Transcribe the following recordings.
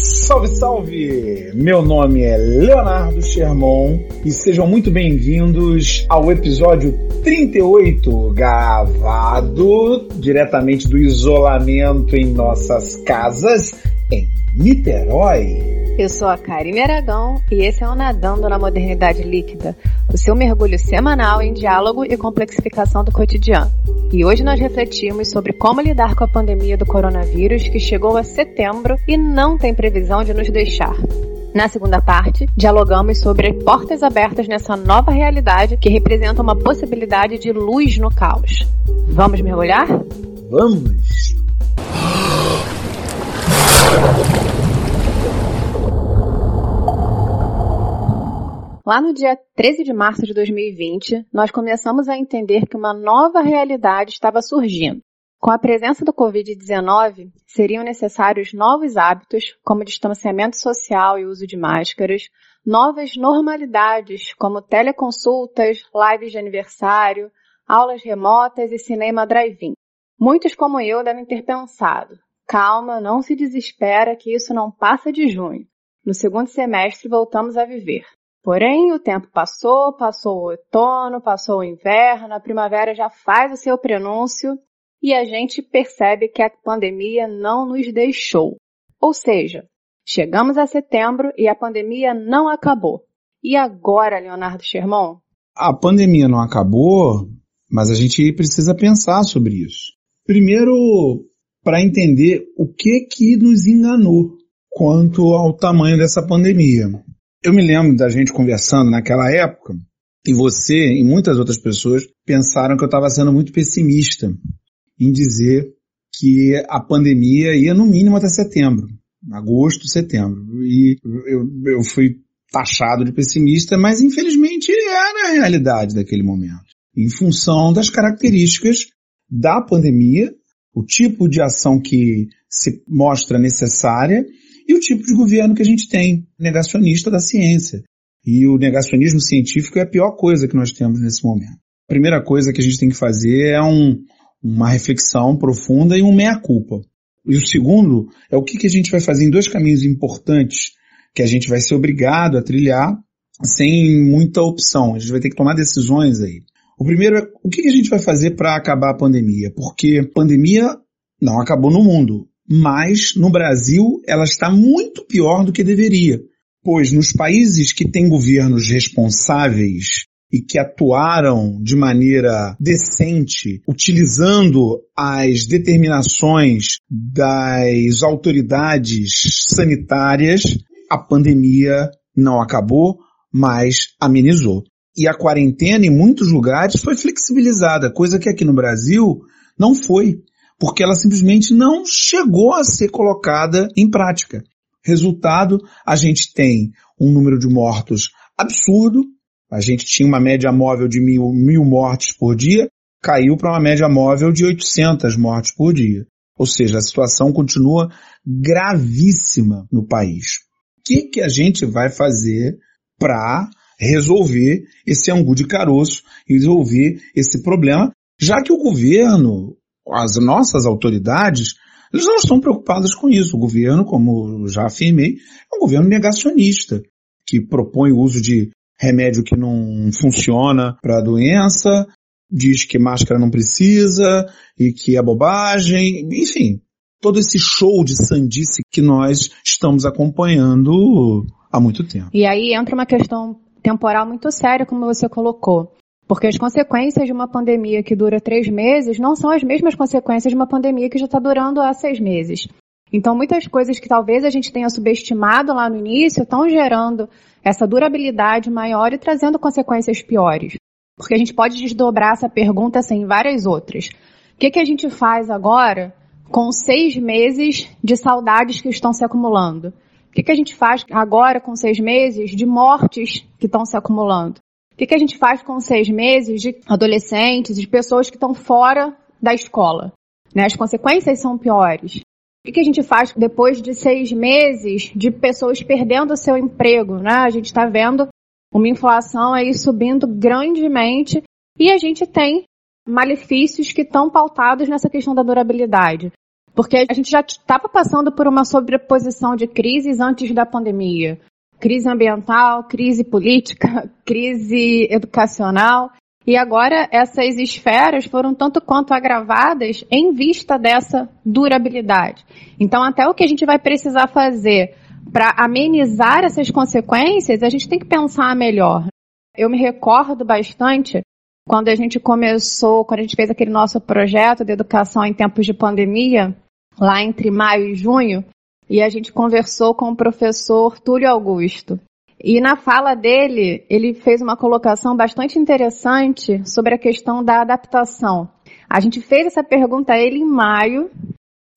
Salve, salve! Meu nome é Leonardo Sherman e sejam muito bem-vindos ao episódio 38, gravado diretamente do isolamento em nossas casas em Niterói. Eu sou a Karine Aragão e esse é o Nadando na Modernidade Líquida, o seu mergulho semanal em diálogo e complexificação do cotidiano. E hoje nós refletimos sobre como lidar com a pandemia do coronavírus que chegou a setembro e não tem previsão de nos deixar. Na segunda parte, dialogamos sobre portas abertas nessa nova realidade que representa uma possibilidade de luz no caos. Vamos mergulhar? Vamos! Lá no dia 13 de março de 2020, nós começamos a entender que uma nova realidade estava surgindo. Com a presença do Covid-19, seriam necessários novos hábitos, como distanciamento social e uso de máscaras, novas normalidades, como teleconsultas, lives de aniversário, aulas remotas e cinema drive-in. Muitos como eu devem ter pensado: calma, não se desespera que isso não passa de junho. No segundo semestre voltamos a viver. Porém, o tempo passou, passou o outono, passou o inverno, a primavera já faz o seu prenúncio e a gente percebe que a pandemia não nos deixou. Ou seja, chegamos a setembro e a pandemia não acabou. E agora, Leonardo Sherman? A pandemia não acabou, mas a gente precisa pensar sobre isso. Primeiro, para entender o que que nos enganou quanto ao tamanho dessa pandemia. Eu me lembro da gente conversando naquela época, e você e muitas outras pessoas pensaram que eu estava sendo muito pessimista em dizer que a pandemia ia no mínimo até setembro, agosto, setembro. E eu, eu fui taxado de pessimista, mas infelizmente era a realidade daquele momento. Em função das características da pandemia, o tipo de ação que se mostra necessária e o tipo de governo que a gente tem, negacionista da ciência. E o negacionismo científico é a pior coisa que nós temos nesse momento. A primeira coisa que a gente tem que fazer é um, uma reflexão profunda e um meia-culpa. E o segundo é o que, que a gente vai fazer em dois caminhos importantes que a gente vai ser obrigado a trilhar sem muita opção. A gente vai ter que tomar decisões aí. O primeiro é o que, que a gente vai fazer para acabar a pandemia? Porque a pandemia não acabou no mundo mas no Brasil ela está muito pior do que deveria, pois nos países que têm governos responsáveis e que atuaram de maneira decente, utilizando as determinações das autoridades sanitárias, a pandemia não acabou, mas amenizou. E a quarentena em muitos lugares foi flexibilizada, coisa que aqui no Brasil não foi porque ela simplesmente não chegou a ser colocada em prática. Resultado, a gente tem um número de mortos absurdo, a gente tinha uma média móvel de mil, mil mortes por dia, caiu para uma média móvel de 800 mortes por dia. Ou seja, a situação continua gravíssima no país. O que, que a gente vai fazer para resolver esse angu de caroço, resolver esse problema, já que o governo, as nossas autoridades, eles não estão preocupados com isso. O governo, como já afirmei, é um governo negacionista, que propõe o uso de remédio que não funciona para a doença, diz que máscara não precisa e que é bobagem, enfim, todo esse show de sandice que nós estamos acompanhando há muito tempo. E aí entra uma questão temporal muito séria, como você colocou. Porque as consequências de uma pandemia que dura três meses não são as mesmas consequências de uma pandemia que já está durando há seis meses. Então, muitas coisas que talvez a gente tenha subestimado lá no início estão gerando essa durabilidade maior e trazendo consequências piores. Porque a gente pode desdobrar essa pergunta assim, em várias outras. O que, que a gente faz agora com seis meses de saudades que estão se acumulando? O que, que a gente faz agora com seis meses de mortes que estão se acumulando? O que, que a gente faz com seis meses de adolescentes, de pessoas que estão fora da escola? Né? As consequências são piores. O que, que a gente faz depois de seis meses de pessoas perdendo o seu emprego? Né? A gente está vendo uma inflação aí subindo grandemente e a gente tem malefícios que estão pautados nessa questão da durabilidade. Porque a gente já estava passando por uma sobreposição de crises antes da pandemia. Crise ambiental, crise política, crise educacional. E agora essas esferas foram tanto quanto agravadas em vista dessa durabilidade. Então, até o que a gente vai precisar fazer para amenizar essas consequências, a gente tem que pensar melhor. Eu me recordo bastante quando a gente começou, quando a gente fez aquele nosso projeto de educação em tempos de pandemia, lá entre maio e junho, e a gente conversou com o professor Túlio Augusto. E na fala dele, ele fez uma colocação bastante interessante sobre a questão da adaptação. A gente fez essa pergunta a ele em maio,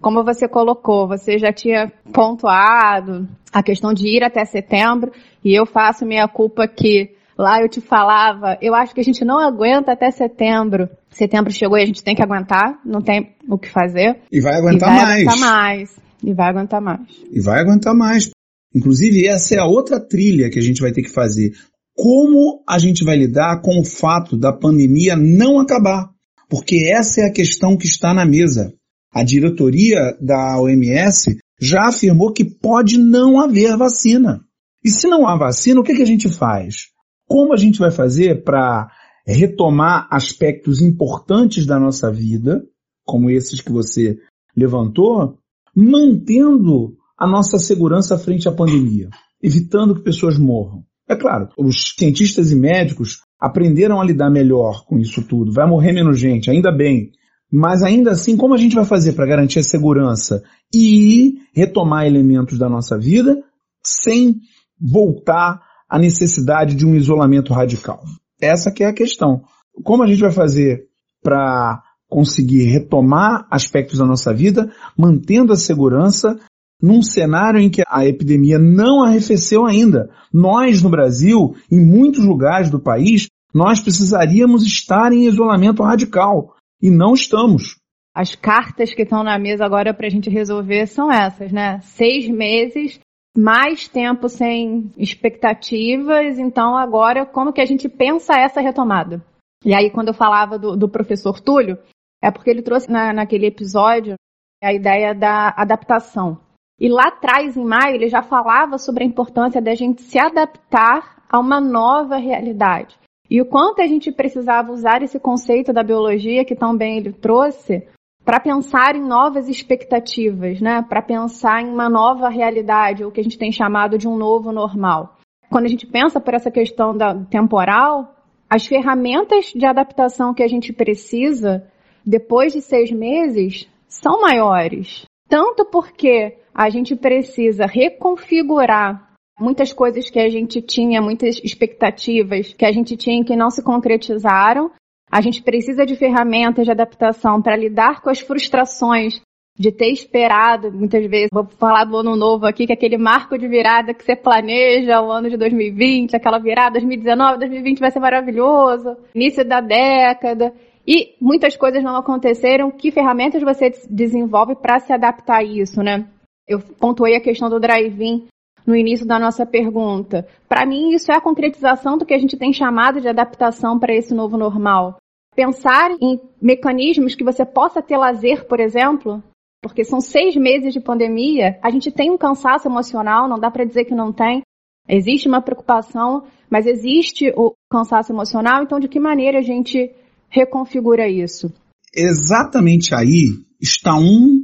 como você colocou, você já tinha pontuado a questão de ir até setembro, e eu faço minha culpa que lá eu te falava, eu acho que a gente não aguenta até setembro. Setembro chegou e a gente tem que aguentar, não tem o que fazer. E vai aguentar e vai mais. Aguentar mais. E vai aguentar mais. E vai aguentar mais. Inclusive, essa é a outra trilha que a gente vai ter que fazer. Como a gente vai lidar com o fato da pandemia não acabar? Porque essa é a questão que está na mesa. A diretoria da OMS já afirmou que pode não haver vacina. E se não há vacina, o que, que a gente faz? Como a gente vai fazer para retomar aspectos importantes da nossa vida, como esses que você levantou, mantendo a nossa segurança frente à pandemia, evitando que pessoas morram. É claro, os cientistas e médicos aprenderam a lidar melhor com isso tudo. Vai morrer menos gente, ainda bem. Mas ainda assim, como a gente vai fazer para garantir a segurança e retomar elementos da nossa vida sem voltar à necessidade de um isolamento radical? Essa que é a questão. Como a gente vai fazer para conseguir retomar aspectos da nossa vida, mantendo a segurança num cenário em que a epidemia não arrefeceu ainda. Nós, no Brasil, em muitos lugares do país, nós precisaríamos estar em isolamento radical. E não estamos. As cartas que estão na mesa agora para a gente resolver são essas, né? Seis meses, mais tempo sem expectativas, então agora como que a gente pensa essa retomada? E aí quando eu falava do, do professor Túlio, é porque ele trouxe na, naquele episódio a ideia da adaptação. E lá atrás, em maio, ele já falava sobre a importância da gente se adaptar a uma nova realidade. E o quanto a gente precisava usar esse conceito da biologia que tão bem ele trouxe para pensar em novas expectativas, né? Para pensar em uma nova realidade, o que a gente tem chamado de um novo normal. Quando a gente pensa por essa questão da temporal, as ferramentas de adaptação que a gente precisa depois de seis meses são maiores. Tanto porque a gente precisa reconfigurar muitas coisas que a gente tinha, muitas expectativas que a gente tinha que não se concretizaram. A gente precisa de ferramentas de adaptação para lidar com as frustrações de ter esperado, muitas vezes, vou falar do ano novo aqui, que é aquele marco de virada que você planeja, o ano de 2020, aquela virada 2019, 2020 vai ser maravilhoso, início da década, e muitas coisas não aconteceram. Que ferramentas você desenvolve para se adaptar a isso, né? Eu pontuei a questão do drive-in no início da nossa pergunta. Para mim, isso é a concretização do que a gente tem chamado de adaptação para esse novo normal. Pensar em mecanismos que você possa ter lazer, por exemplo, porque são seis meses de pandemia, a gente tem um cansaço emocional, não dá para dizer que não tem. Existe uma preocupação, mas existe o cansaço emocional, então de que maneira a gente reconfigura isso? Exatamente aí está um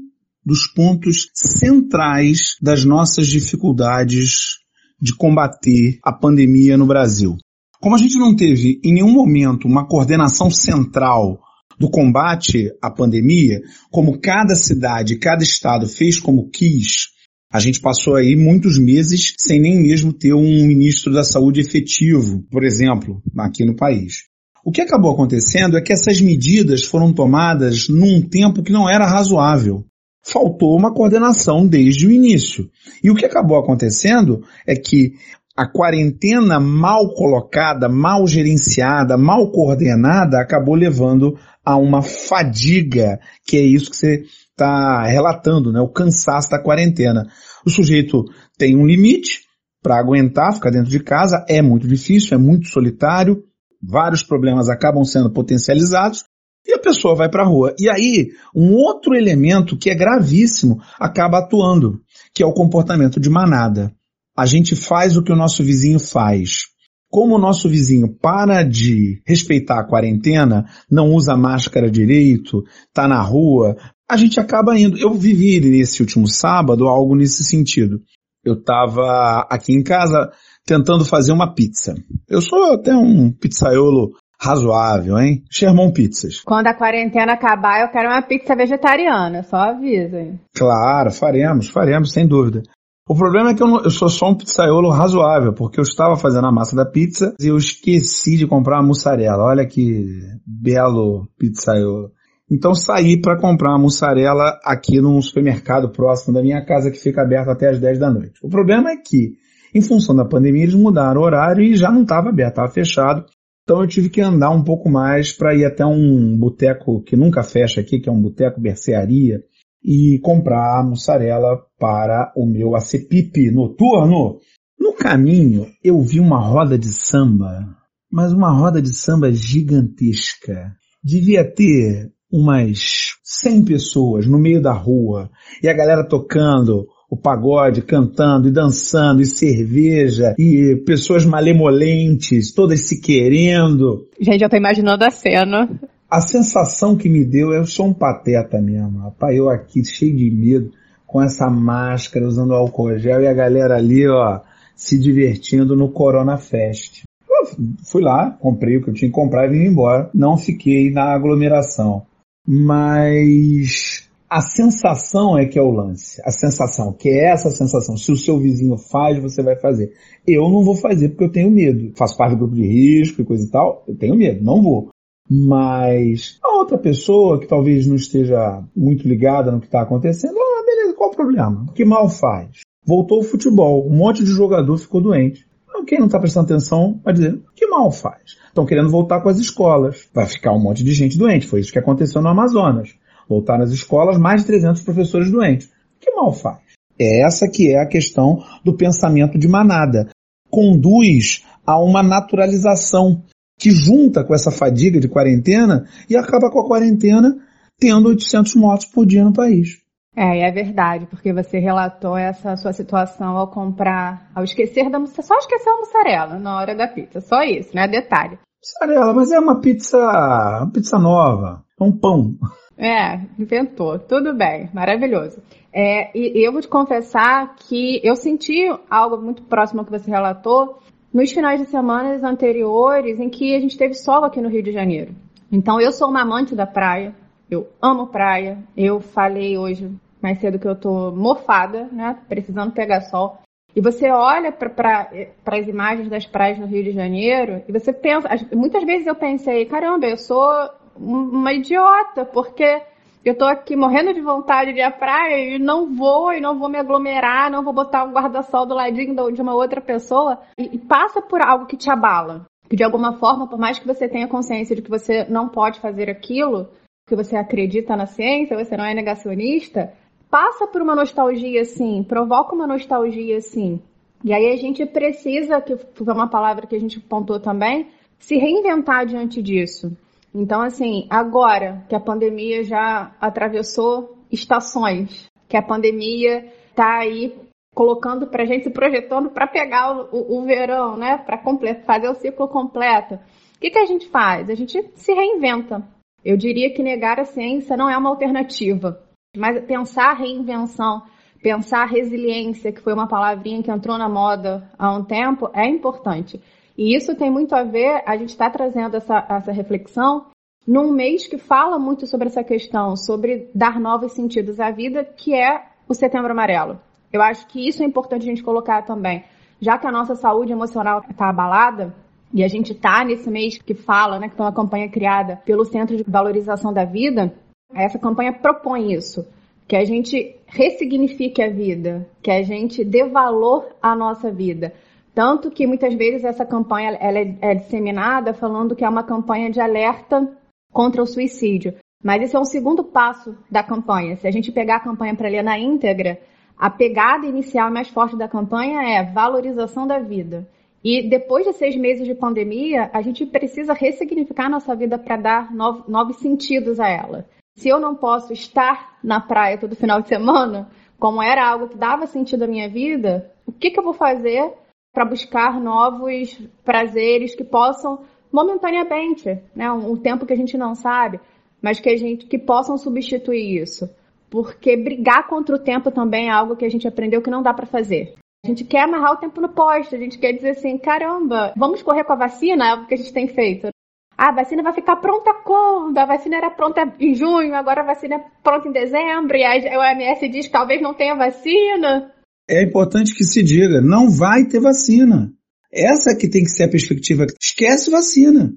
dos pontos centrais das nossas dificuldades de combater a pandemia no Brasil. Como a gente não teve em nenhum momento uma coordenação central do combate à pandemia, como cada cidade, cada estado fez como quis, a gente passou aí muitos meses sem nem mesmo ter um ministro da saúde efetivo, por exemplo, aqui no país. O que acabou acontecendo é que essas medidas foram tomadas num tempo que não era razoável. Faltou uma coordenação desde o início. E o que acabou acontecendo é que a quarentena mal colocada, mal gerenciada, mal coordenada, acabou levando a uma fadiga, que é isso que você está relatando, né? O cansaço da quarentena. O sujeito tem um limite para aguentar, ficar dentro de casa, é muito difícil, é muito solitário, vários problemas acabam sendo potencializados e a pessoa vai para a rua. E aí, um outro elemento que é gravíssimo acaba atuando, que é o comportamento de manada. A gente faz o que o nosso vizinho faz. Como o nosso vizinho para de respeitar a quarentena, não usa máscara direito, tá na rua, a gente acaba indo. Eu vivi nesse último sábado algo nesse sentido. Eu estava aqui em casa tentando fazer uma pizza. Eu sou até um pizzaiolo razoável, hein? Sherman Pizzas. Quando a quarentena acabar, eu quero uma pizza vegetariana, só avisa. Hein? Claro, faremos, faremos, sem dúvida. O problema é que eu, não, eu, sou só um pizzaiolo razoável, porque eu estava fazendo a massa da pizza e eu esqueci de comprar a mussarela. Olha que belo pizzaiolo. Então saí para comprar a mussarela aqui num supermercado próximo da minha casa que fica aberto até as 10 da noite. O problema é que, em função da pandemia, eles mudaram o horário e já não estava aberto, estava fechado. Então eu tive que andar um pouco mais para ir até um boteco que nunca fecha aqui, que é um boteco bercearia, e comprar mussarela para o meu acepipe noturno. No caminho, eu vi uma roda de samba, mas uma roda de samba gigantesca. Devia ter umas 100 pessoas no meio da rua e a galera tocando o pagode, cantando e dançando, e cerveja, e pessoas malemolentes, todas se querendo. Gente, eu tô imaginando a cena. A sensação que me deu, eu sou um pateta mesmo, rapaz, eu aqui cheio de medo, com essa máscara, usando álcool gel, e a galera ali, ó, se divertindo no Corona Fest. Eu fui lá, comprei o que eu tinha que comprar e vim embora. Não fiquei na aglomeração. Mas a sensação é que é o lance. A sensação, que é essa sensação. Se o seu vizinho faz, você vai fazer. Eu não vou fazer porque eu tenho medo. Faço parte do grupo de risco e coisa e tal. Eu tenho medo, não vou. Mas a outra pessoa que talvez não esteja muito ligada no que está acontecendo, ah, beleza, qual o problema? Que mal faz? Voltou o futebol, um monte de jogador ficou doente. Quem não está prestando atenção vai dizer, que mal faz? Estão querendo voltar com as escolas. Vai ficar um monte de gente doente. Foi isso que aconteceu no Amazonas. Voltar às escolas, mais de 300 professores doentes. Que mal faz? É essa que é a questão do pensamento de manada. Conduz a uma naturalização que junta com essa fadiga de quarentena e acaba com a quarentena tendo 800 mortos por dia no país. É, é verdade, porque você relatou essa sua situação ao comprar, ao esquecer da mussarela, só esquecer a mussarela na hora da pizza, só isso, né? Detalhe. Mussarela, mas é uma pizza, uma pizza nova, é um pão. É, inventou. Tudo bem, maravilhoso. É, e eu vou te confessar que eu senti algo muito próximo ao que você relatou nos finais de semana anteriores em que a gente teve sol aqui no Rio de Janeiro. Então eu sou uma amante da praia, eu amo praia. Eu falei hoje mais cedo que eu tô mofada, né? Precisando pegar sol. E você olha para as imagens das praias no Rio de Janeiro e você pensa. Muitas vezes eu pensei, caramba, eu sou uma idiota, porque eu tô aqui morrendo de vontade de ir à praia e não vou, e não vou me aglomerar, não vou botar um guarda-sol do ladinho de uma outra pessoa. E, e passa por algo que te abala. Que de alguma forma, por mais que você tenha consciência de que você não pode fazer aquilo, que você acredita na ciência, você não é negacionista, passa por uma nostalgia assim, provoca uma nostalgia assim. E aí a gente precisa, que foi uma palavra que a gente pontuou também, se reinventar diante disso. Então, assim, agora que a pandemia já atravessou estações, que a pandemia está aí colocando para a gente, se projetando para pegar o, o, o, verão, né? Para fazer o ciclo completo. O que, que a gente faz? A gente se reinventa. Eu diria que negar a ciência não é uma alternativa, mas pensar reinvenção, pensar resiliência, que foi uma palavrinha que entrou na moda há um tempo, é importante. E isso tem muito a ver, a gente está trazendo essa, essa reflexão num mês que fala muito sobre essa questão, sobre dar novos sentidos à vida, que é o Setembro Amarelo. Eu acho que isso é importante a gente colocar também. Já que a nossa saúde emocional está abalada, e a gente está nesse mês que fala, né, que foi uma campanha criada pelo Centro de Valorização da Vida, essa campanha propõe isso, que a gente ressignifique a vida, que a gente dê valor à nossa vida. Tanto que muitas vezes essa campanha ela é, é disseminada falando que é uma campanha de alerta contra o suicídio. Mas esse é um segundo passo da campanha. Se a gente pegar a campanha para ler na íntegra, a pegada inicial mais forte da campanha é valorização da vida. E depois de seis meses de pandemia, a gente precisa ressignificar nossa vida para dar novos, novos sentidos a ela. Se eu não posso estar na praia todo final de semana, como era algo que dava sentido à minha vida, o que, que eu vou fazer para buscar novos prazeres que possam momentaneamente, né, um, tempo que a gente não sabe, mas que a gente que possam substituir isso. Porque brigar contra o tempo também é algo que a gente aprendeu que não dá para fazer. A gente quer amarrar o tempo no poste, a gente quer dizer assim, caramba, vamos correr com a vacina, é algo que a gente tem feito. Ah, a vacina vai ficar pronta quando? A vacina era pronta em junho, agora a vacina é pronta em dezembro, e a OMS diz que talvez não tenha vacina. É importante que se diga, não vai ter vacina. Essa que tem que ser a perspectiva. Esquece vacina.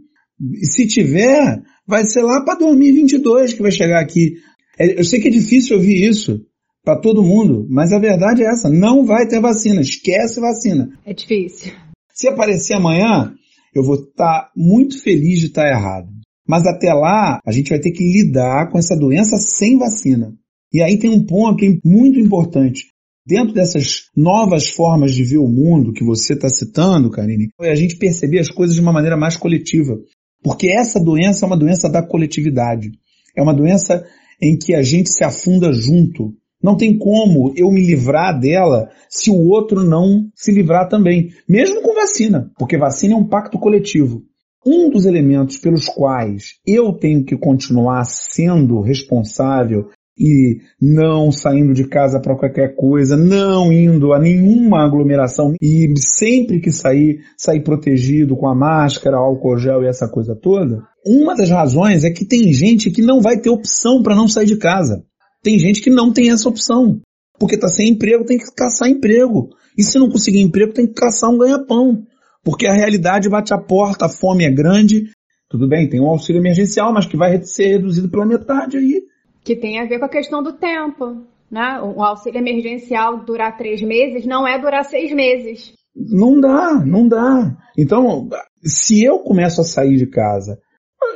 Se tiver, vai ser lá para 2022 que vai chegar aqui. É, eu sei que é difícil ouvir isso para todo mundo, mas a verdade é essa: não vai ter vacina. Esquece vacina. É difícil. Se aparecer amanhã, eu vou estar tá muito feliz de estar tá errado. Mas até lá, a gente vai ter que lidar com essa doença sem vacina. E aí tem um ponto muito importante. Dentro dessas novas formas de ver o mundo que você está citando, Karine, é a gente perceber as coisas de uma maneira mais coletiva. Porque essa doença é uma doença da coletividade. É uma doença em que a gente se afunda junto. Não tem como eu me livrar dela se o outro não se livrar também. Mesmo com vacina, porque vacina é um pacto coletivo. Um dos elementos pelos quais eu tenho que continuar sendo responsável e não saindo de casa para qualquer coisa, não indo a nenhuma aglomeração e sempre que sair, sair protegido com a máscara, álcool gel e essa coisa toda. Uma das razões é que tem gente que não vai ter opção para não sair de casa. Tem gente que não tem essa opção. Porque está sem emprego, tem que caçar emprego. E se não conseguir emprego, tem que caçar um ganha-pão. Porque a realidade bate a porta, a fome é grande. Tudo bem, tem um auxílio emergencial, mas que vai ser reduzido pela metade aí que tem a ver com a questão do tempo. Né? O auxílio emergencial durar três meses não é durar seis meses. Não dá, não dá. Então, se eu começo a sair de casa,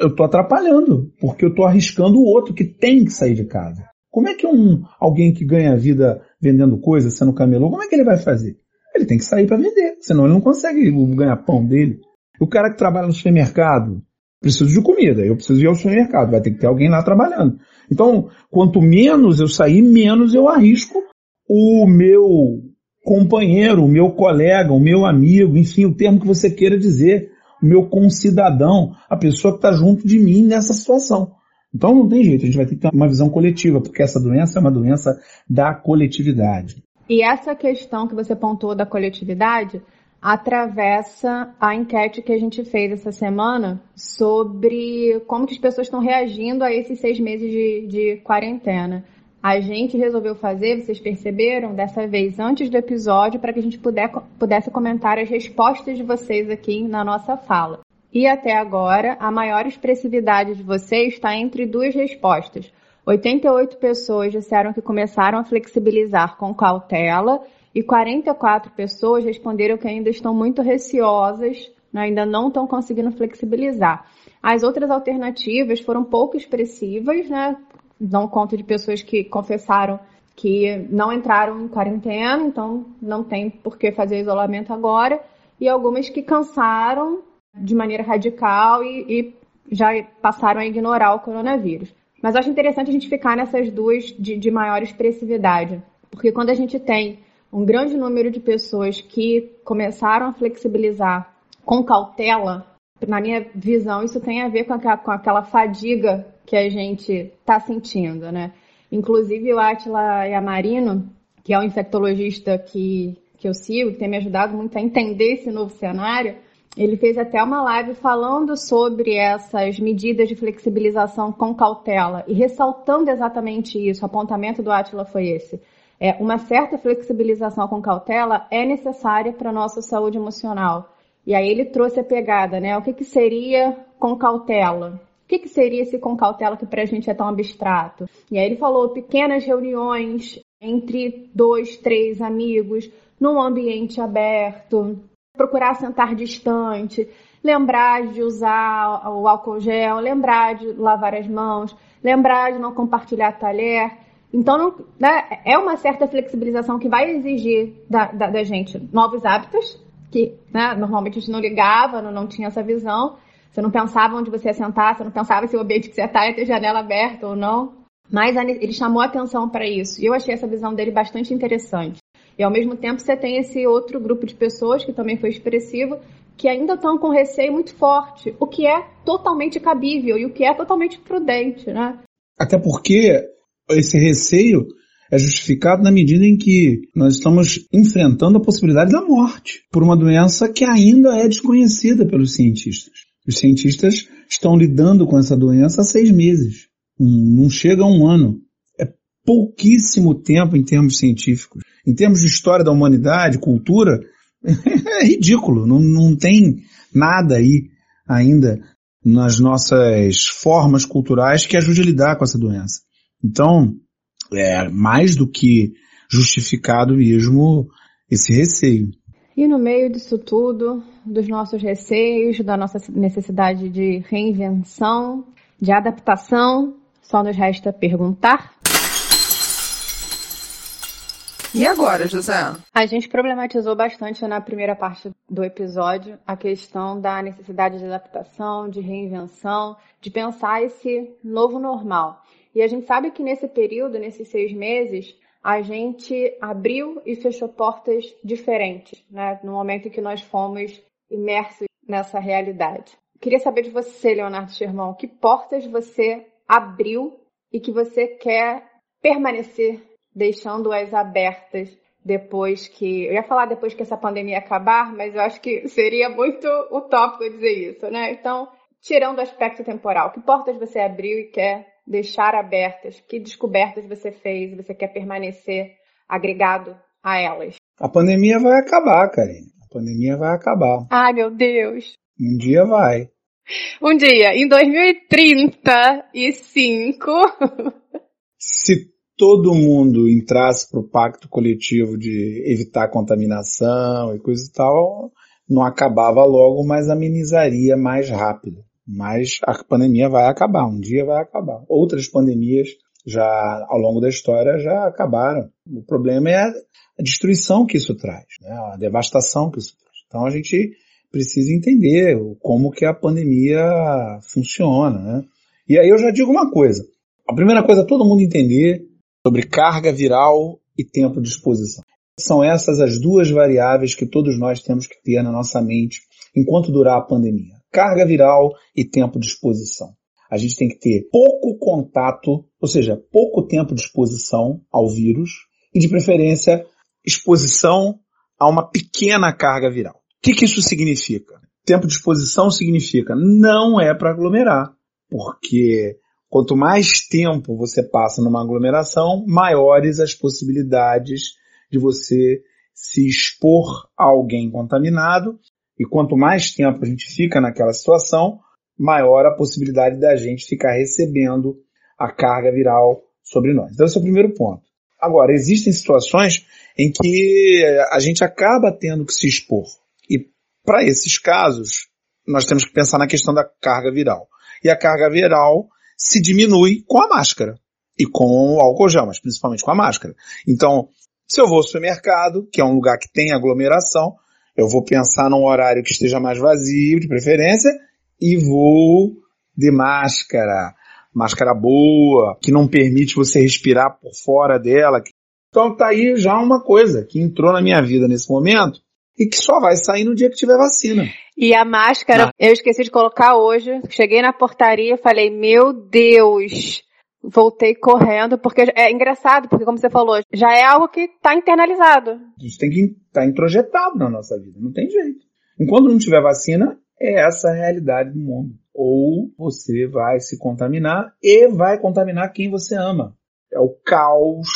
eu estou atrapalhando, porque eu estou arriscando o outro que tem que sair de casa. Como é que um alguém que ganha vida vendendo coisas, sendo camelô, como é que ele vai fazer? Ele tem que sair para vender, senão ele não consegue ganhar pão dele. O cara que trabalha no supermercado, preciso de comida, eu preciso ir ao supermercado, vai ter que ter alguém lá trabalhando. Então, quanto menos eu sair, menos eu arrisco o meu companheiro, o meu colega, o meu amigo, enfim, o termo que você queira dizer, o meu concidadão, a pessoa que está junto de mim nessa situação. Então não tem jeito, a gente vai ter que ter uma visão coletiva, porque essa doença é uma doença da coletividade. E essa questão que você pontuou da coletividade, atravessa a enquete que a gente fez essa semana sobre como que as pessoas estão reagindo a esses seis meses de, de quarentena. A gente resolveu fazer, vocês perceberam, dessa vez antes do episódio, para que a gente puder, pudesse comentar as respostas de vocês aqui na nossa fala. E até agora, a maior expressividade de vocês está entre duas respostas. 88 pessoas disseram que começaram a flexibilizar com cautela e 44 pessoas responderam que ainda estão muito receosas, né, ainda não estão conseguindo flexibilizar. As outras alternativas foram pouco expressivas, né? Dão conta de pessoas que confessaram que não entraram em quarentena, então não tem por que fazer isolamento agora, e algumas que cansaram de maneira radical e, e já passaram a ignorar o coronavírus. Mas acho interessante a gente ficar nessas duas de, de maior expressividade, porque quando a gente tem um grande número de pessoas que começaram a flexibilizar com cautela, na minha visão, isso tem a ver com aquela, com aquela fadiga que a gente está sentindo, né? Inclusive o Atila Yamarino, que é um infectologista que, que eu sigo, que tem me ajudado muito a entender esse novo cenário, ele fez até uma live falando sobre essas medidas de flexibilização com cautela e ressaltando exatamente isso. O apontamento do Atila foi esse é, uma certa flexibilização com cautela é necessária para a nossa saúde emocional. E aí ele trouxe a pegada, né? O que, que seria com cautela? O que, que seria esse com cautela que para a gente é tão abstrato? E aí ele falou pequenas reuniões entre dois, três amigos, num ambiente aberto, procurar sentar distante, lembrar de usar o álcool gel, lembrar de lavar as mãos, lembrar de não compartilhar talher. Então, né, é uma certa flexibilização que vai exigir da, da, da, gente novos hábitos, que né, normalmente a gente não ligava, não, não tinha essa visão. Você não pensava onde você ia sentar, você não pensava se o ambiente que você estar ia ter janela aberta ou não. Mas ele chamou atenção para isso. E eu achei essa visão dele bastante interessante. E ao mesmo tempo você tem esse outro grupo de pessoas que também foi expressivo, que ainda estão com receio muito forte, o que é totalmente cabível e o que é totalmente prudente, né? Até porque esse receio é justificado na medida em que nós estamos enfrentando a possibilidade da morte por uma doença que ainda é desconhecida pelos cientistas. Os cientistas estão lidando com essa doença há seis meses. Não chega a um ano. É pouquíssimo tempo em termos científicos. Em termos de história da humanidade, cultura, é ridículo. Não, não tem nada aí ainda nas nossas formas culturais que ajude a lidar com essa doença. Então, é mais do que justificado mesmo esse receio. E no meio disso tudo, dos nossos receios, da nossa necessidade de reinvenção, de adaptação, só nos resta perguntar. E agora, José? A gente problematizou bastante na primeira parte do episódio a questão da necessidade de adaptação, de reinvenção, de pensar esse novo normal. E a gente sabe que nesse período, nesses seis meses, a gente abriu e fechou portas diferentes, né? No momento em que nós fomos imersos nessa realidade. Queria saber de você, Leonardo Sherman, que portas você abriu e que você quer permanecer deixando-as abertas depois que. Eu ia falar depois que essa pandemia acabar, mas eu acho que seria muito utópico dizer isso, né? Então, tirando o aspecto temporal, que portas você abriu e quer deixar abertas? Que descobertas você fez e você quer permanecer agregado a elas? A pandemia vai acabar, Karine. A pandemia vai acabar. Ai, meu Deus. Um dia vai. Um dia, em 2035. Se todo mundo entrasse para o pacto coletivo de evitar contaminação e coisa e tal, não acabava logo, mas amenizaria mais rápido mas a pandemia vai acabar, um dia vai acabar. Outras pandemias já ao longo da história já acabaram. O problema é a destruição que isso traz, né? a devastação que isso traz. Então a gente precisa entender como que a pandemia funciona. Né? E aí eu já digo uma coisa. A primeira coisa é todo mundo entender sobre carga viral e tempo de exposição. São essas as duas variáveis que todos nós temos que ter na nossa mente enquanto durar a pandemia carga viral e tempo de exposição. A gente tem que ter pouco contato, ou seja, pouco tempo de exposição ao vírus e, de preferência, exposição a uma pequena carga viral. O que, que isso significa? Tempo de exposição significa não é para aglomerar, porque quanto mais tempo você passa numa aglomeração, maiores as possibilidades de você se expor a alguém contaminado e quanto mais tempo a gente fica naquela situação, maior a possibilidade da gente ficar recebendo a carga viral sobre nós. Então esse é o primeiro ponto. Agora, existem situações em que a gente acaba tendo que se expor. E para esses casos, nós temos que pensar na questão da carga viral. E a carga viral se diminui com a máscara e com o álcool gel, mas principalmente com a máscara. Então, se eu vou ao supermercado, que é um lugar que tem aglomeração, eu vou pensar num horário que esteja mais vazio, de preferência, e vou de máscara. Máscara boa, que não permite você respirar por fora dela. Então tá aí já uma coisa que entrou na minha vida nesse momento e que só vai sair no dia que tiver vacina. E a máscara, não. eu esqueci de colocar hoje. Cheguei na portaria, falei, meu Deus, voltei correndo, porque é engraçado, porque como você falou, já é algo que está internalizado. Isso tem que estar tá introjetado na nossa vida, não tem jeito. Enquanto não tiver vacina, é essa a realidade do mundo. Ou você vai se contaminar e vai contaminar quem você ama. É o caos,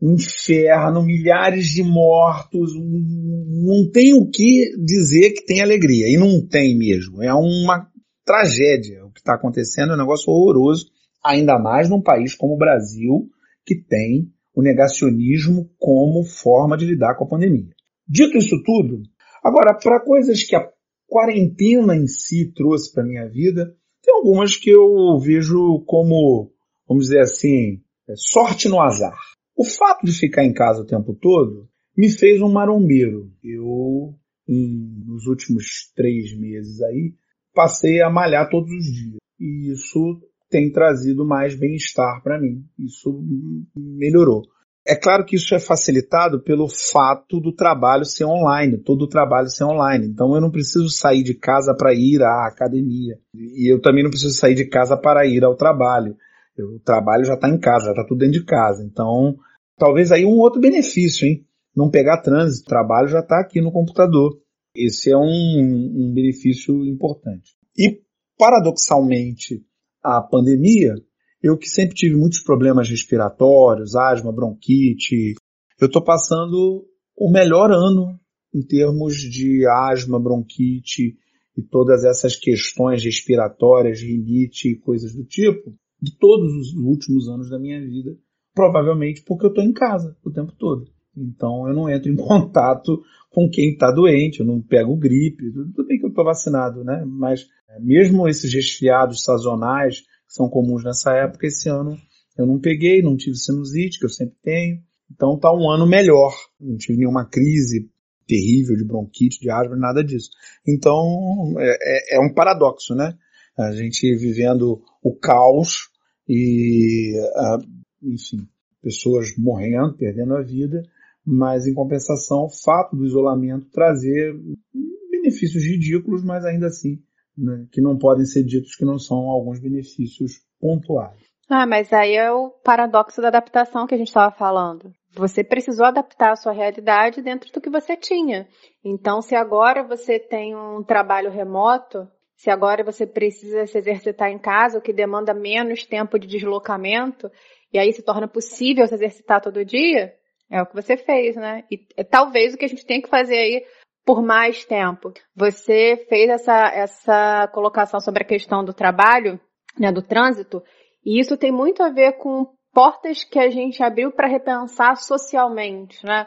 o inferno, milhares de mortos, não tem o que dizer que tem alegria. E não tem mesmo. É uma tragédia o que está acontecendo, é um negócio horroroso ainda mais num país como o Brasil, que tem o negacionismo como forma de lidar com a pandemia. Dito isso tudo, agora, para coisas que a quarentena em si trouxe para minha vida, tem algumas que eu vejo como, vamos dizer assim, sorte no azar. O fato de ficar em casa o tempo todo me fez um marombeiro. Eu em, nos últimos três meses aí, passei a malhar todos os dias. E isso tem trazido mais bem-estar para mim. Isso melhorou. É claro que isso é facilitado pelo fato do trabalho ser online, todo o trabalho ser online. Então eu não preciso sair de casa para ir à academia. E eu também não preciso sair de casa para ir ao trabalho. O trabalho já está em casa, já está tudo dentro de casa. Então, talvez aí um outro benefício, hein? Não pegar trânsito, o trabalho já está aqui no computador. Esse é um, um benefício importante. E, paradoxalmente, a pandemia eu que sempre tive muitos problemas respiratórios, asma, bronquite, eu estou passando o melhor ano em termos de asma, bronquite e todas essas questões respiratórias, rinite e coisas do tipo, de todos os últimos anos da minha vida, provavelmente porque eu estou em casa o tempo todo. Então eu não entro em contato com quem está doente, eu não pego gripe, tudo bem que eu estou vacinado, né? Mas mesmo esses resfriados sazonais, são comuns nessa época. Esse ano eu não peguei, não tive sinusite, que eu sempre tenho. Então tá um ano melhor. Não tive nenhuma crise terrível de bronquite, de asma, nada disso. Então é, é, é um paradoxo, né? A gente vivendo o caos e, enfim, pessoas morrendo, perdendo a vida, mas em compensação, o fato do isolamento trazer benefícios ridículos, mas ainda assim né, que não podem ser ditos que não são alguns benefícios pontuais. Ah, mas aí é o paradoxo da adaptação que a gente estava falando. Você precisou adaptar a sua realidade dentro do que você tinha. Então, se agora você tem um trabalho remoto, se agora você precisa se exercitar em casa, o que demanda menos tempo de deslocamento, e aí se torna possível se exercitar todo dia, é o que você fez, né? E é talvez o que a gente tem que fazer aí por mais tempo. Você fez essa, essa colocação sobre a questão do trabalho, né, do trânsito, e isso tem muito a ver com portas que a gente abriu para repensar socialmente, né?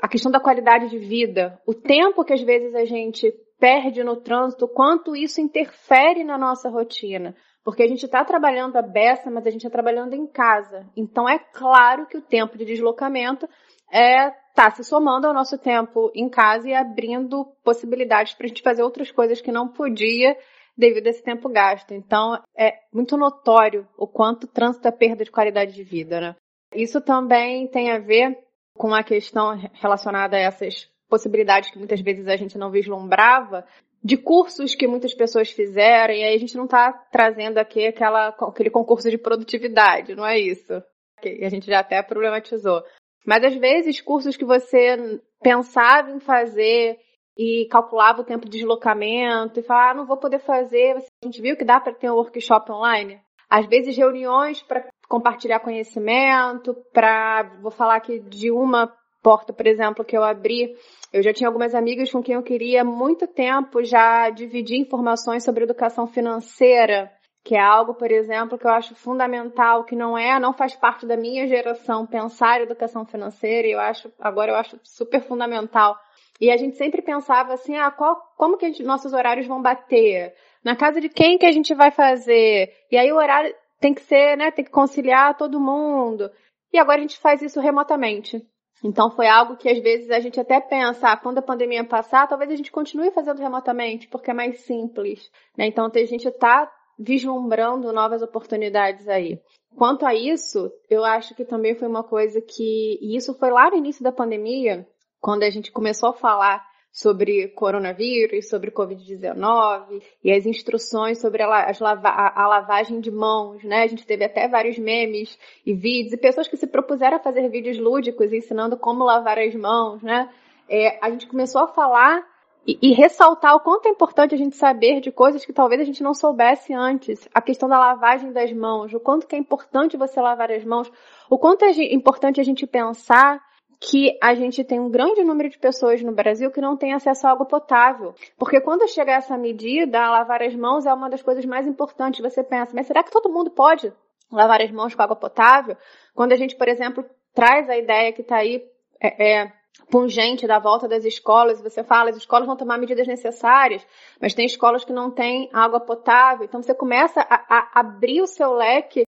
A questão da qualidade de vida, o tempo que às vezes a gente perde no trânsito, quanto isso interfere na nossa rotina. Porque a gente está trabalhando a beça, mas a gente está trabalhando em casa. Então é claro que o tempo de deslocamento é tá se somando ao nosso tempo em casa e abrindo possibilidades para a gente fazer outras coisas que não podia devido a esse tempo gasto. Então, é muito notório o quanto o trânsito é perda de qualidade de vida, né? Isso também tem a ver com a questão relacionada a essas possibilidades que muitas vezes a gente não vislumbrava, de cursos que muitas pessoas fizeram, e aí a gente não está trazendo aqui aquela, aquele concurso de produtividade, não é isso? Que a gente já até problematizou. Mas às vezes, cursos que você pensava em fazer e calculava o tempo de deslocamento e falava, ah, não vou poder fazer. A gente viu que dá para ter um workshop online. Às vezes, reuniões para compartilhar conhecimento, para. Vou falar aqui de uma porta, por exemplo, que eu abri. Eu já tinha algumas amigas com quem eu queria há muito tempo já dividir informações sobre educação financeira que é algo, por exemplo, que eu acho fundamental, que não é, não faz parte da minha geração pensar educação financeira, e eu acho, agora eu acho super fundamental. E a gente sempre pensava assim, ah, qual, como que gente, nossos horários vão bater? Na casa de quem que a gente vai fazer? E aí o horário tem que ser, né, tem que conciliar todo mundo. E agora a gente faz isso remotamente. Então foi algo que às vezes a gente até pensa, ah, quando a pandemia passar, talvez a gente continue fazendo remotamente, porque é mais simples. Né? Então a gente está vislumbrando novas oportunidades aí. Quanto a isso, eu acho que também foi uma coisa que, e isso foi lá no início da pandemia, quando a gente começou a falar sobre coronavírus, sobre Covid-19 e as instruções sobre a, lava, a, a, lavagem de mãos, né? A gente teve até vários memes e vídeos e pessoas que se propuseram a fazer vídeos lúdicos ensinando como lavar as mãos, né? É, a gente começou a falar e, e, ressaltar o quanto é importante a gente saber de coisas que talvez a gente não soubesse antes. A questão da lavagem das mãos, o quanto que é importante você lavar as mãos, o quanto é importante a gente pensar que a gente tem um grande número de pessoas no Brasil que não tem acesso a água potável. Porque quando chega essa medida, lavar as mãos é uma das coisas mais importantes. Você pensa, mas será que todo mundo pode lavar as mãos com água potável? Quando a gente, por exemplo, traz a ideia que está aí, é, é pungente da volta das escolas, você fala, as escolas vão tomar medidas necessárias, mas tem escolas que não têm água potável, então você começa a, a abrir o seu leque.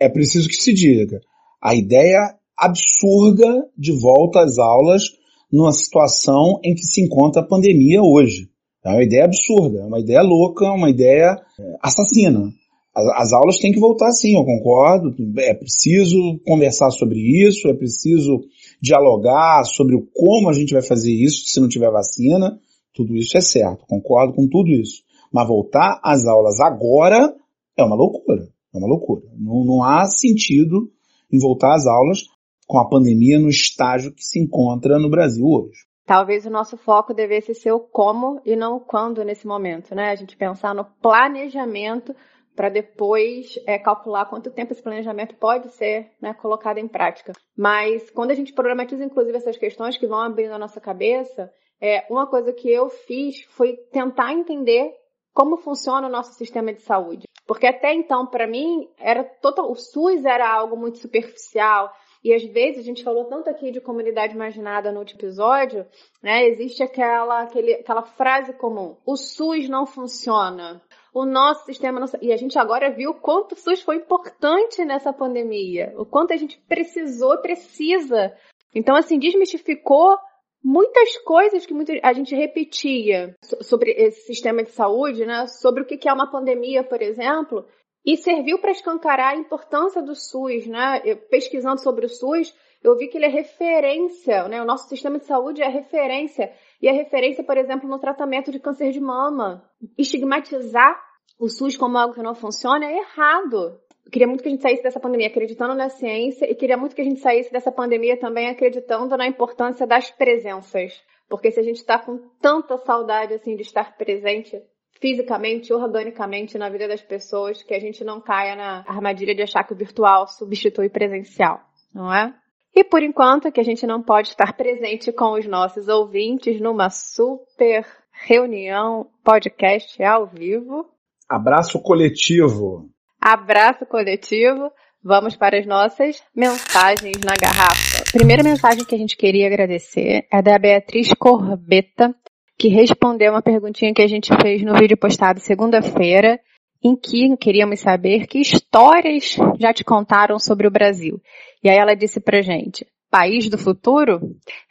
É preciso que se diga, a ideia absurda de volta às aulas numa situação em que se encontra a pandemia hoje. É uma ideia absurda, é uma ideia louca, uma ideia é, assassina. As, as aulas têm que voltar sim, eu concordo. É preciso conversar sobre isso, é preciso dialogar sobre como a gente vai fazer isso se não tiver vacina. Tudo isso é certo, concordo com tudo isso. Mas voltar às aulas agora é uma loucura. É uma loucura. Não, não há sentido em voltar às aulas com a pandemia no estágio que se encontra no Brasil hoje. Talvez o nosso foco devesse ser o como e não o quando nesse momento, né? A gente pensar no planejamento para depois é, calcular quanto tempo esse planejamento pode ser né, colocado em prática. Mas quando a gente problematiza, inclusive, essas questões que vão abrindo a nossa cabeça, é, uma coisa que eu fiz foi tentar entender como funciona o nosso sistema de saúde. Porque até então, para mim, era total, o SUS era algo muito superficial. E às vezes, a gente falou tanto aqui de comunidade imaginada no último episódio, né? Existe aquela, aquele, aquela frase comum: o SUS não funciona. O nosso sistema não... E a gente agora viu o quanto o SUS foi importante nessa pandemia. O quanto a gente precisou, precisa. Então, assim, desmistificou muitas coisas que a gente repetia sobre esse sistema de saúde, né? Sobre o que é uma pandemia, por exemplo, e serviu para escancarar a importância do SUS, né? Eu, pesquisando sobre o SUS, eu vi que ele é referência, né? O nosso sistema de saúde é referência. E é referência, por exemplo, no tratamento de câncer de mama. Estigmatizar o SUS como algo que não funciona é errado queria muito que a gente saísse dessa pandemia acreditando na ciência e queria muito que a gente saísse dessa pandemia também acreditando na importância das presenças. Porque se a gente está com tanta saudade assim de estar presente fisicamente, organicamente na vida das pessoas, que a gente não caia na armadilha de achar que o virtual substitui o presencial, não é? E por enquanto que a gente não pode estar presente com os nossos ouvintes numa super reunião podcast ao vivo. Abraço coletivo. Abraço coletivo. Vamos para as nossas mensagens na garrafa. Primeira mensagem que a gente queria agradecer é da Beatriz Corbeta, que respondeu uma perguntinha que a gente fez no vídeo postado segunda-feira, em que queríamos saber que histórias já te contaram sobre o Brasil. E aí ela disse pra gente, país do futuro?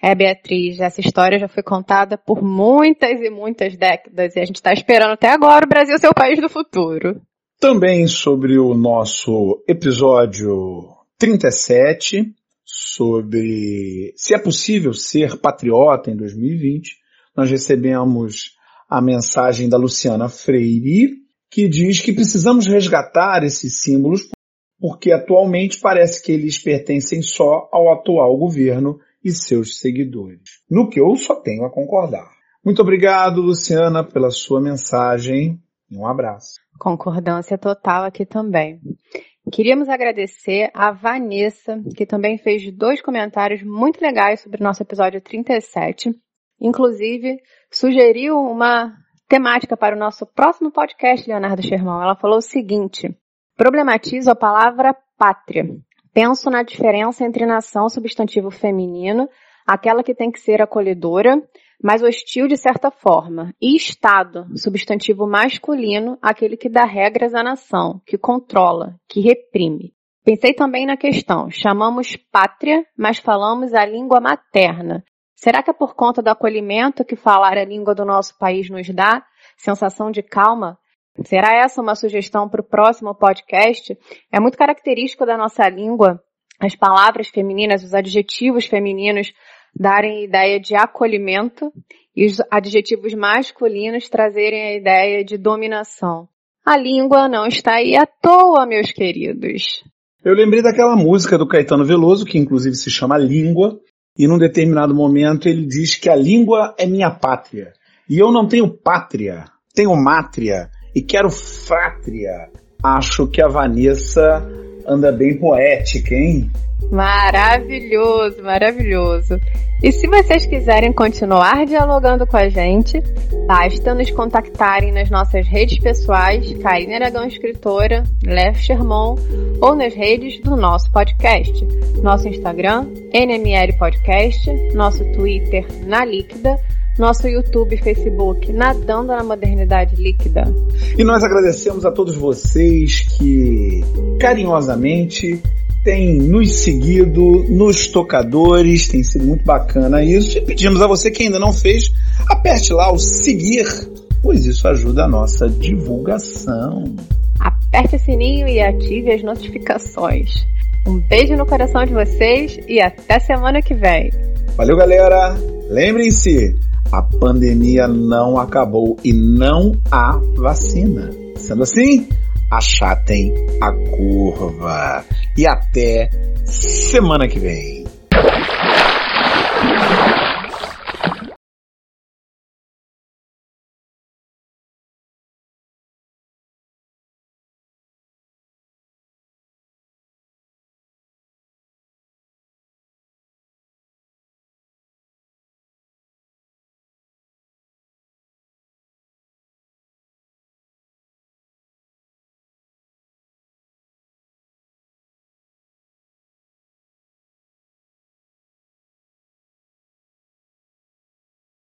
É, Beatriz, essa história já foi contada por muitas e muitas décadas e a gente está esperando até agora o Brasil ser o país do futuro. Também sobre o nosso episódio 37, sobre se é possível ser patriota em 2020, nós recebemos a mensagem da Luciana Freire, que diz que precisamos resgatar esses símbolos porque atualmente parece que eles pertencem só ao atual governo e seus seguidores. No que eu só tenho a concordar. Muito obrigado, Luciana, pela sua mensagem e um abraço. Concordância total aqui também. Queríamos agradecer a Vanessa, que também fez dois comentários muito legais sobre o nosso episódio 37. Inclusive, sugeriu uma temática para o nosso próximo podcast, Leonardo Sherman. Ela falou o seguinte: problematizo a palavra pátria. Penso na diferença entre nação substantivo feminino, aquela que tem que ser acolhedora, mas hostil de certa forma, e Estado, substantivo masculino, aquele que dá regras à nação, que controla, que reprime. Pensei também na questão, chamamos pátria, mas falamos a língua materna. Será que é por conta do acolhimento que falar a língua do nosso país nos dá? Sensação de calma? Será essa uma sugestão para o próximo podcast? É muito característico da nossa língua as palavras femininas, os adjetivos femininos darem ideia de acolhimento e os adjetivos masculinos trazerem a ideia de dominação. A língua não está aí à toa, meus queridos. Eu lembrei daquela música do Caetano Veloso, que inclusive se chama Língua, e num determinado momento ele diz que a língua é minha pátria. E eu não tenho pátria, tenho mátria e quero frátria. Acho que a Vanessa anda bem poética, hein? Maravilhoso, maravilhoso. E se vocês quiserem continuar dialogando com a gente, basta nos contactarem nas nossas redes pessoais, Karina Aragão Escritora, Léo Sherman, ou nas redes do nosso podcast. Nosso Instagram, NML Podcast, nosso Twitter, Na Líquida, nosso YouTube e Facebook, Nadando na Modernidade Líquida. E nós agradecemos a todos vocês que carinhosamente tem nos seguido nos tocadores, tem sido muito bacana isso. E pedimos a você que ainda não fez, aperte lá o seguir, pois isso ajuda a nossa divulgação. Aperte o sininho e ative as notificações. Um beijo no coração de vocês e até semana que vem. Valeu, galera! Lembrem-se, a pandemia não acabou e não há vacina. Sendo assim, achatem a curva. E até semana que vem.